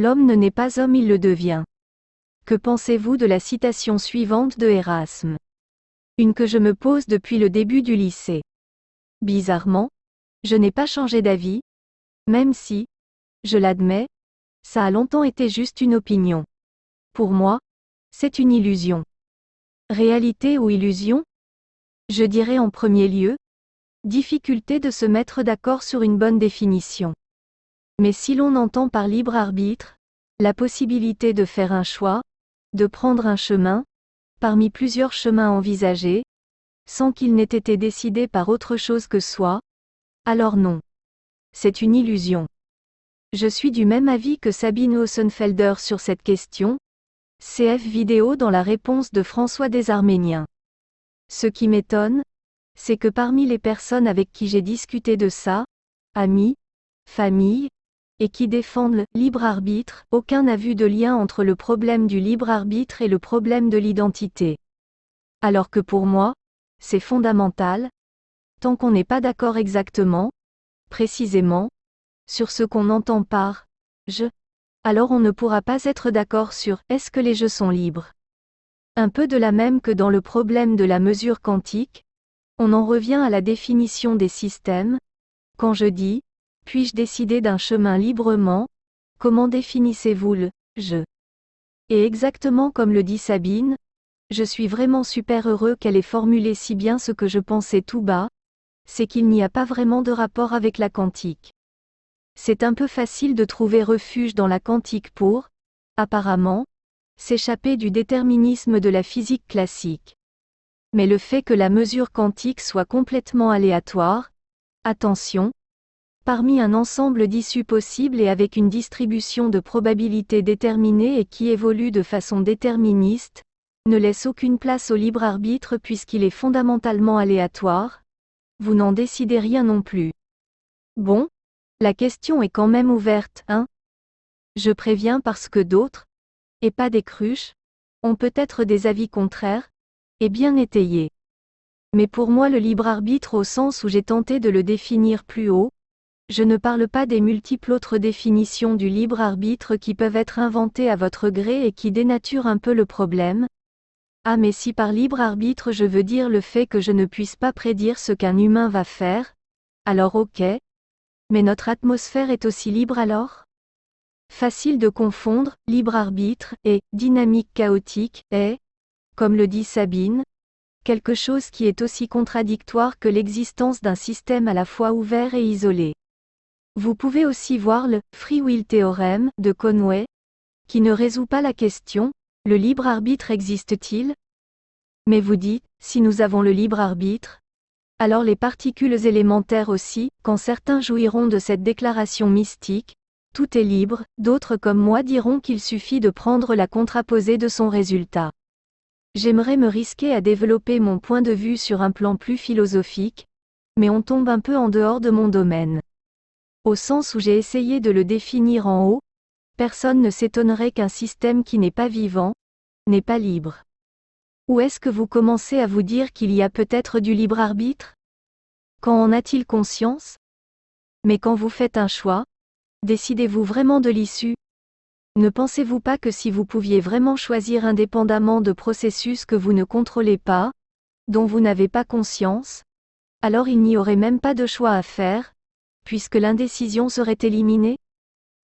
L'homme ne naît pas homme il le devient. Que pensez-vous de la citation suivante de Erasme? Une que je me pose depuis le début du lycée. Bizarrement, je n'ai pas changé d'avis, même si, je l'admets, ça a longtemps été juste une opinion. Pour moi, c'est une illusion. Réalité ou illusion? Je dirais en premier lieu, difficulté de se mettre d'accord sur une bonne définition. Mais si l'on entend par libre arbitre, la possibilité de faire un choix, de prendre un chemin, parmi plusieurs chemins envisagés, sans qu'il n'ait été décidé par autre chose que soi, alors non. C'est une illusion. Je suis du même avis que Sabine Hossenfelder sur cette question. CF vidéo dans la réponse de François des Arméniens. Ce qui m'étonne, c'est que parmi les personnes avec qui j'ai discuté de ça, amis, famille, et qui défendent le libre arbitre, aucun n'a vu de lien entre le problème du libre arbitre et le problème de l'identité. Alors que pour moi, c'est fondamental, tant qu'on n'est pas d'accord exactement, précisément, sur ce qu'on entend par je, alors on ne pourra pas être d'accord sur est-ce que les jeux sont libres. Un peu de la même que dans le problème de la mesure quantique, on en revient à la définition des systèmes. Quand je dis puis-je décider d'un chemin librement? Comment définissez-vous le je? Et exactement comme le dit Sabine, je suis vraiment super heureux qu'elle ait formulé si bien ce que je pensais tout bas, c'est qu'il n'y a pas vraiment de rapport avec la quantique. C'est un peu facile de trouver refuge dans la quantique pour, apparemment, s'échapper du déterminisme de la physique classique. Mais le fait que la mesure quantique soit complètement aléatoire, attention, parmi un ensemble d'issues possibles et avec une distribution de probabilités déterminée et qui évolue de façon déterministe, ne laisse aucune place au libre arbitre puisqu'il est fondamentalement aléatoire, vous n'en décidez rien non plus. Bon, la question est quand même ouverte, hein Je préviens parce que d'autres, et pas des cruches, ont peut-être des avis contraires, et bien étayés. Mais pour moi le libre arbitre au sens où j'ai tenté de le définir plus haut, je ne parle pas des multiples autres définitions du libre arbitre qui peuvent être inventées à votre gré et qui dénaturent un peu le problème. Ah mais si par libre arbitre je veux dire le fait que je ne puisse pas prédire ce qu'un humain va faire, alors ok. Mais notre atmosphère est aussi libre alors? Facile de confondre, libre arbitre, et dynamique chaotique, est, comme le dit Sabine, quelque chose qui est aussi contradictoire que l'existence d'un système à la fois ouvert et isolé. Vous pouvez aussi voir le Free Will Theorem de Conway, qui ne résout pas la question, le libre arbitre existe-t-il? Mais vous dites, si nous avons le libre arbitre, alors les particules élémentaires aussi, quand certains jouiront de cette déclaration mystique, tout est libre, d'autres comme moi diront qu'il suffit de prendre la contraposée de son résultat. J'aimerais me risquer à développer mon point de vue sur un plan plus philosophique, mais on tombe un peu en dehors de mon domaine. Au sens où j'ai essayé de le définir en haut, personne ne s'étonnerait qu'un système qui n'est pas vivant, n'est pas libre. Ou est-ce que vous commencez à vous dire qu'il y a peut-être du libre arbitre? Quand en a-t-il conscience? Mais quand vous faites un choix, décidez-vous vraiment de l'issue? Ne pensez-vous pas que si vous pouviez vraiment choisir indépendamment de processus que vous ne contrôlez pas, dont vous n'avez pas conscience, alors il n'y aurait même pas de choix à faire, puisque l'indécision serait éliminée?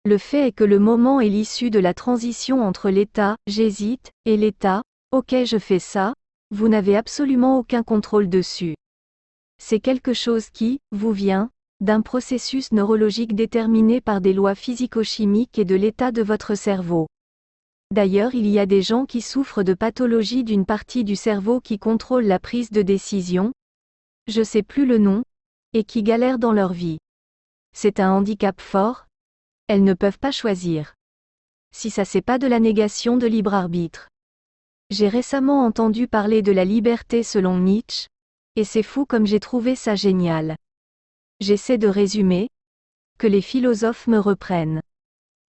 Le fait est que le moment est l'issue de la transition entre l'état j'hésite et l'état ok je fais ça, vous n'avez absolument aucun contrôle dessus. C'est quelque chose qui, vous vient, d'un processus neurologique déterminé par des lois physico-chimiques et de l'état de votre cerveau. D'ailleurs il y a des gens qui souffrent de pathologie d'une partie du cerveau qui contrôle la prise de décision, je sais plus le nom, et qui galèrent dans leur vie. C'est un handicap fort Elles ne peuvent pas choisir. Si ça c'est pas de la négation de libre arbitre. J'ai récemment entendu parler de la liberté selon Nietzsche, et c'est fou comme j'ai trouvé ça génial. J'essaie de résumer, que les philosophes me reprennent.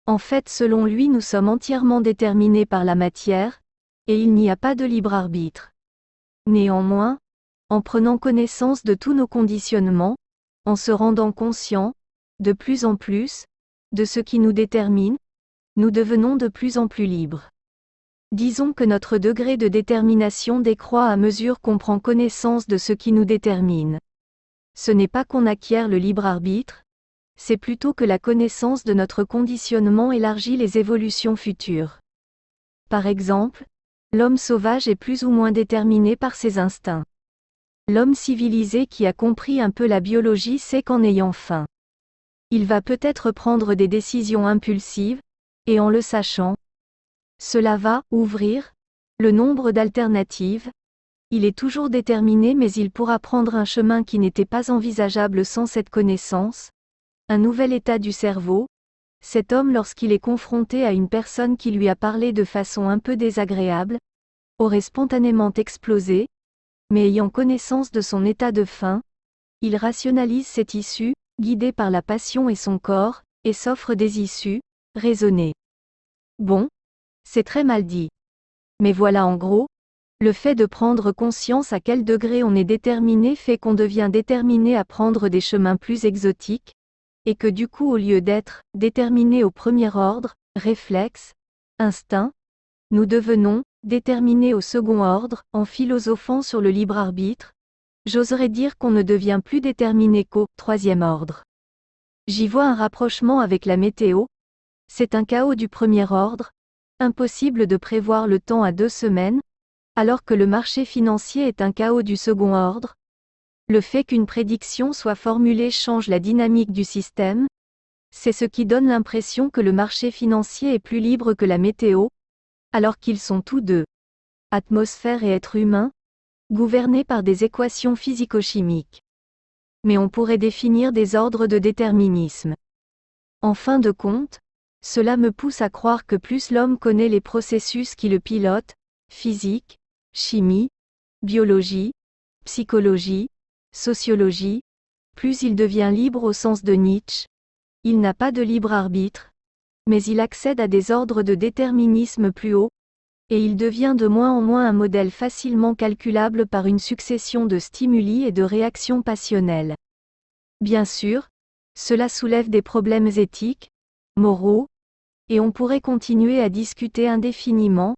En fait selon lui nous sommes entièrement déterminés par la matière, et il n'y a pas de libre arbitre. Néanmoins, en prenant connaissance de tous nos conditionnements, en se rendant conscient, de plus en plus, de ce qui nous détermine, nous devenons de plus en plus libres. Disons que notre degré de détermination décroît à mesure qu'on prend connaissance de ce qui nous détermine. Ce n'est pas qu'on acquiert le libre arbitre, c'est plutôt que la connaissance de notre conditionnement élargit les évolutions futures. Par exemple, l'homme sauvage est plus ou moins déterminé par ses instincts. L'homme civilisé qui a compris un peu la biologie sait qu'en ayant faim, il va peut-être prendre des décisions impulsives, et en le sachant, cela va ouvrir le nombre d'alternatives. Il est toujours déterminé mais il pourra prendre un chemin qui n'était pas envisageable sans cette connaissance, un nouvel état du cerveau. Cet homme lorsqu'il est confronté à une personne qui lui a parlé de façon un peu désagréable, aurait spontanément explosé, mais ayant connaissance de son état de faim, il rationalise cette issue, guidé par la passion et son corps, et s'offre des issues, raisonnées. Bon, c'est très mal dit. Mais voilà en gros, le fait de prendre conscience à quel degré on est déterminé fait qu'on devient déterminé à prendre des chemins plus exotiques, et que du coup au lieu d'être déterminé au premier ordre, réflexe, instinct, nous devenons déterminés au second ordre, en philosophant sur le libre arbitre, j'oserais dire qu'on ne devient plus déterminé qu'au troisième ordre. J'y vois un rapprochement avec la météo, c'est un chaos du premier ordre, impossible de prévoir le temps à deux semaines, alors que le marché financier est un chaos du second ordre, le fait qu'une prédiction soit formulée change la dynamique du système. C'est ce qui donne l'impression que le marché financier est plus libre que la météo, alors qu'ils sont tous deux, atmosphère et être humain, gouvernés par des équations physico-chimiques. Mais on pourrait définir des ordres de déterminisme. En fin de compte, cela me pousse à croire que plus l'homme connaît les processus qui le pilotent, physique, chimie, biologie, psychologie, sociologie, plus il devient libre au sens de Nietzsche. Il n'a pas de libre arbitre, mais il accède à des ordres de déterminisme plus haut, et il devient de moins en moins un modèle facilement calculable par une succession de stimuli et de réactions passionnelles. Bien sûr, cela soulève des problèmes éthiques, moraux, et on pourrait continuer à discuter indéfiniment,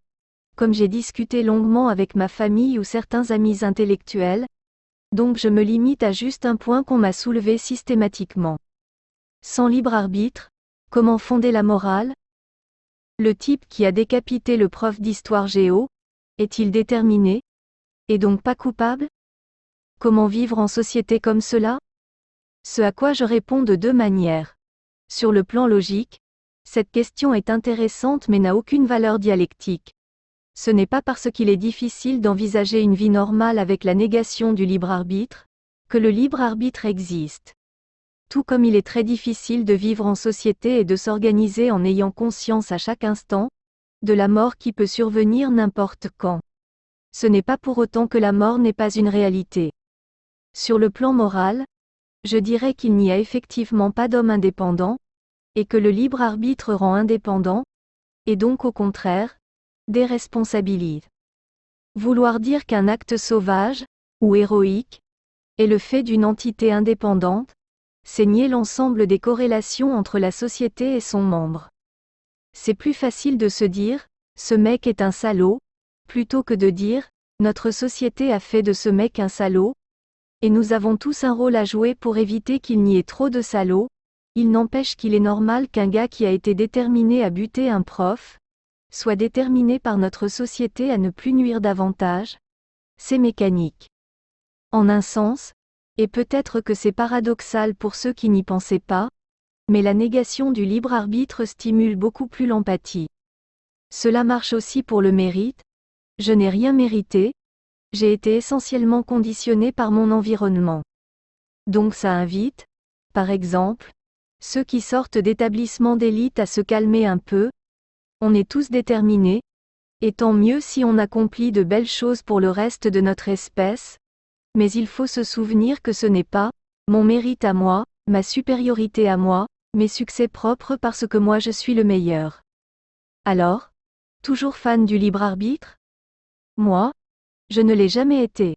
comme j'ai discuté longuement avec ma famille ou certains amis intellectuels, donc je me limite à juste un point qu'on m'a soulevé systématiquement. Sans libre arbitre, comment fonder la morale? Le type qui a décapité le prof d'histoire géo, est-il déterminé Et donc pas coupable? Comment vivre en société comme cela? Ce à quoi je réponds de deux manières. Sur le plan logique, cette question est intéressante mais n'a aucune valeur dialectique ce n'est pas parce qu'il est difficile d'envisager une vie normale avec la négation du libre arbitre, que le libre arbitre existe. Tout comme il est très difficile de vivre en société et de s'organiser en ayant conscience à chaque instant, de la mort qui peut survenir n'importe quand. Ce n'est pas pour autant que la mort n'est pas une réalité. Sur le plan moral, je dirais qu'il n'y a effectivement pas d'homme indépendant, et que le libre arbitre rend indépendant, et donc au contraire, déresponsabilise. Vouloir dire qu'un acte sauvage, ou héroïque, est le fait d'une entité indépendante, c'est nier l'ensemble des corrélations entre la société et son membre. C'est plus facile de se dire, ce mec est un salaud, plutôt que de dire, notre société a fait de ce mec un salaud, et nous avons tous un rôle à jouer pour éviter qu'il n'y ait trop de salauds, il n'empêche qu'il est normal qu'un gars qui a été déterminé à buter un prof, soit déterminé par notre société à ne plus nuire davantage C'est mécanique. En un sens, et peut-être que c'est paradoxal pour ceux qui n'y pensaient pas, mais la négation du libre arbitre stimule beaucoup plus l'empathie. Cela marche aussi pour le mérite, je n'ai rien mérité, j'ai été essentiellement conditionné par mon environnement. Donc ça invite, par exemple, ceux qui sortent d'établissements d'élite à se calmer un peu, on est tous déterminés, et tant mieux si on accomplit de belles choses pour le reste de notre espèce, mais il faut se souvenir que ce n'est pas mon mérite à moi, ma supériorité à moi, mes succès propres parce que moi je suis le meilleur. Alors Toujours fan du libre arbitre? Moi Je ne l'ai jamais été.